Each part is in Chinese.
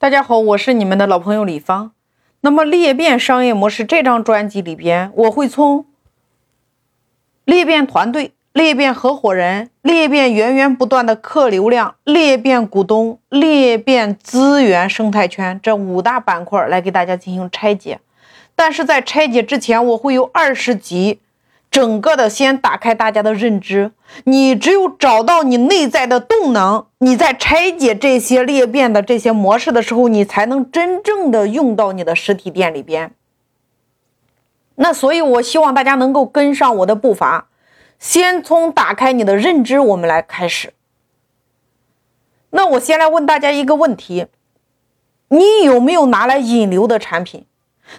大家好，我是你们的老朋友李芳。那么裂变商业模式这张专辑里边，我会从裂变团队、裂变合伙人、裂变源源不断的客流量、裂变股东、裂变资源生态圈这五大板块来给大家进行拆解。但是在拆解之前，我会有二十集。整个的先打开大家的认知，你只有找到你内在的动能，你在拆解这些裂变的这些模式的时候，你才能真正的用到你的实体店里边。那所以，我希望大家能够跟上我的步伐，先从打开你的认知，我们来开始。那我先来问大家一个问题：你有没有拿来引流的产品？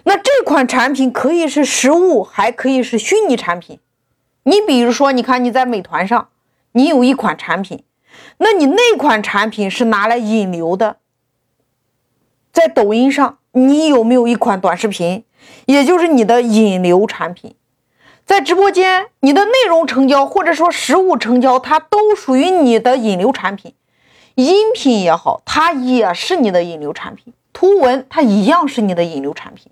那这款产品可以是实物，还可以是虚拟产品。你比如说，你看你在美团上，你有一款产品，那你那款产品是拿来引流的。在抖音上，你有没有一款短视频，也就是你的引流产品？在直播间，你的内容成交或者说实物成交，它都属于你的引流产品。音频也好，它也是你的引流产品；图文，它一样是你的引流产品。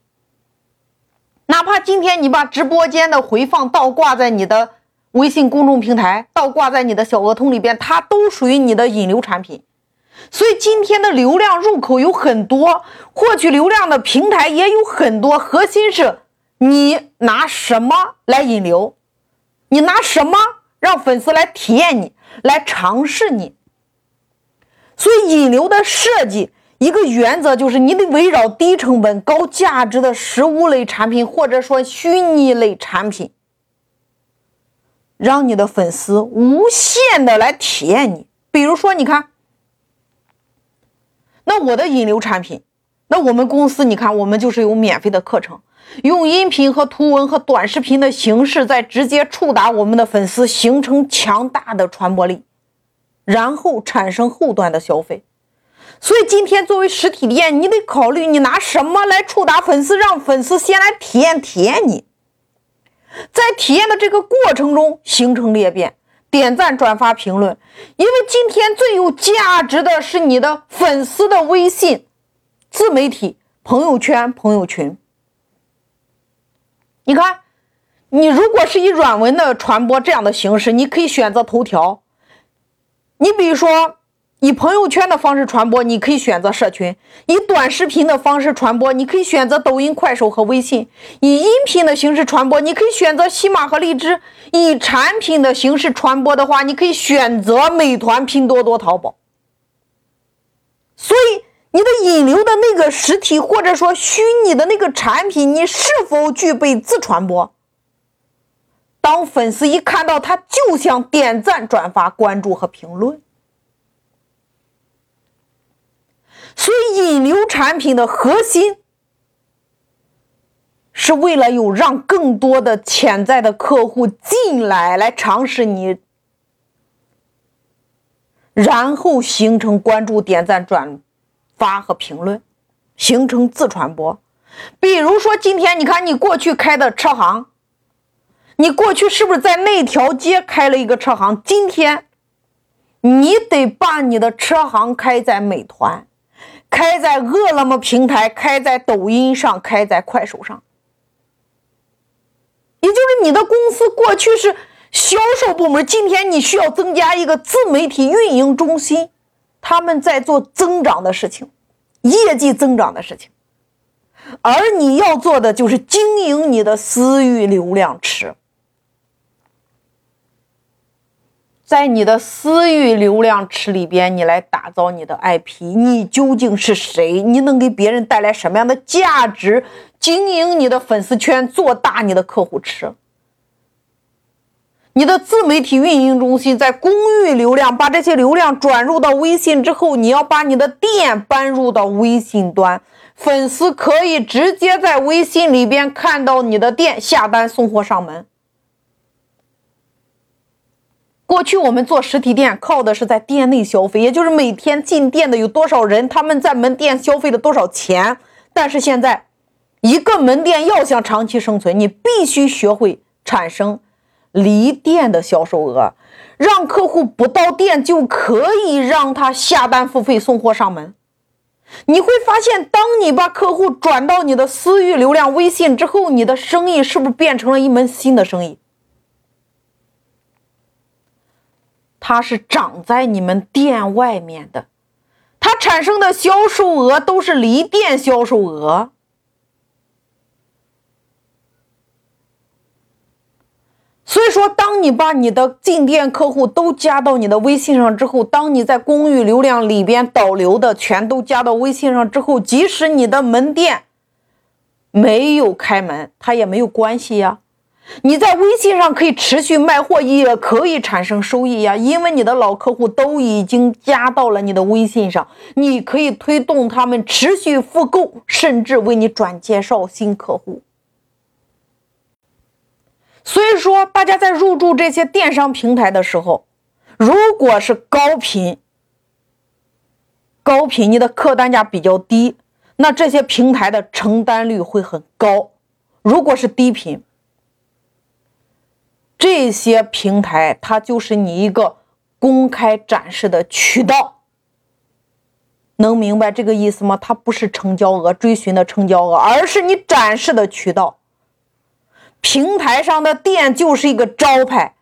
哪怕今天你把直播间的回放倒挂在你的微信公众平台，倒挂在你的小额通里边，它都属于你的引流产品。所以今天的流量入口有很多，获取流量的平台也有很多，核心是你拿什么来引流，你拿什么让粉丝来体验你，来尝试你。所以引流的设计。一个原则就是，你得围绕低成本、高价值的实物类产品，或者说虚拟类产品，让你的粉丝无限的来体验你。比如说，你看，那我的引流产品，那我们公司，你看，我们就是有免费的课程，用音频和图文和短视频的形式，在直接触达我们的粉丝，形成强大的传播力，然后产生后端的消费。所以今天作为实体店，你得考虑你拿什么来触达粉丝，让粉丝先来体验体验你，在体验的这个过程中形成裂变，点赞、转发、评论。因为今天最有价值的是你的粉丝的微信、自媒体、朋友圈、朋友群。你看，你如果是以软文的传播这样的形式，你可以选择头条。你比如说。以朋友圈的方式传播，你可以选择社群；以短视频的方式传播，你可以选择抖音、快手和微信；以音频的形式传播，你可以选择喜马和荔枝；以产品的形式传播的话，你可以选择美团、拼多多、淘宝。所以，你的引流的那个实体或者说虚拟的那个产品，你是否具备自传播？当粉丝一看到，他就想点赞、转发、关注和评论。所以，引流产品的核心是为了有让更多的潜在的客户进来，来尝试你，然后形成关注、点赞、转发和评论，形成自传播。比如说，今天你看你过去开的车行，你过去是不是在那条街开了一个车行？今天你得把你的车行开在美团。开在饿了么平台，开在抖音上，开在快手上，也就是你的公司过去是销售部门，今天你需要增加一个自媒体运营中心，他们在做增长的事情，业绩增长的事情，而你要做的就是经营你的私域流量池。在你的私域流量池里边，你来打造你的 IP，你究竟是谁？你能给别人带来什么样的价值？经营你的粉丝圈，做大你的客户池。你的自媒体运营中心在公域流量，把这些流量转入到微信之后，你要把你的店搬入到微信端，粉丝可以直接在微信里边看到你的店，下单送货上门。过去我们做实体店靠的是在店内消费，也就是每天进店的有多少人，他们在门店消费了多少钱。但是现在，一个门店要想长期生存，你必须学会产生离店的销售额，让客户不到店就可以让他下单付费送货上门。你会发现，当你把客户转到你的私域流量微信之后，你的生意是不是变成了一门新的生意？它是长在你们店外面的，它产生的销售额都是离店销售额。所以说，当你把你的进店客户都加到你的微信上之后，当你在公域流量里边导流的全都加到微信上之后，即使你的门店没有开门，它也没有关系呀。你在微信上可以持续卖货，也可以产生收益呀，因为你的老客户都已经加到了你的微信上，你可以推动他们持续复购，甚至为你转介绍新客户。所以说，大家在入驻这些电商平台的时候，如果是高频，高频你的客单价比较低，那这些平台的成单率会很高；如果是低频，这些平台它就是你一个公开展示的渠道。能明白这个意思吗？它不是成交额追寻的成交额，而是你展示的渠道。平台上的店就是一个招牌，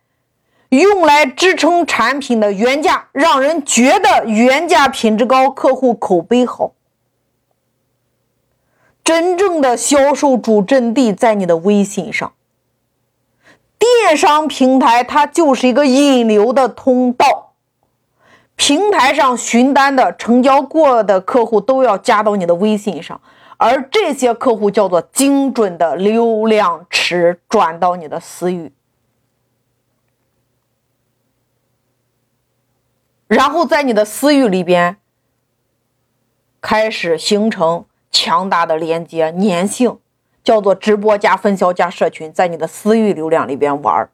用来支撑产品的原价，让人觉得原价品质高，客户口碑好。真正的销售主阵地在你的微信上。电商平台它就是一个引流的通道，平台上询单的、成交过的客户都要加到你的微信上。而这些客户叫做精准的流量池转到你的私域，然后在你的私域里边开始形成强大的连接粘性，叫做直播加分销加社群，在你的私域流量里边玩儿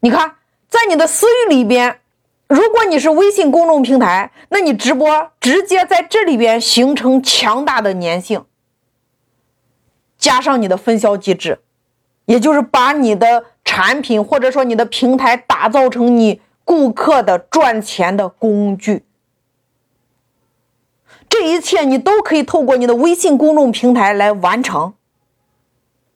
你看，在你的私域里边。如果你是微信公众平台，那你直播直接在这里边形成强大的粘性，加上你的分销机制，也就是把你的产品或者说你的平台打造成你顾客的赚钱的工具，这一切你都可以透过你的微信公众平台来完成。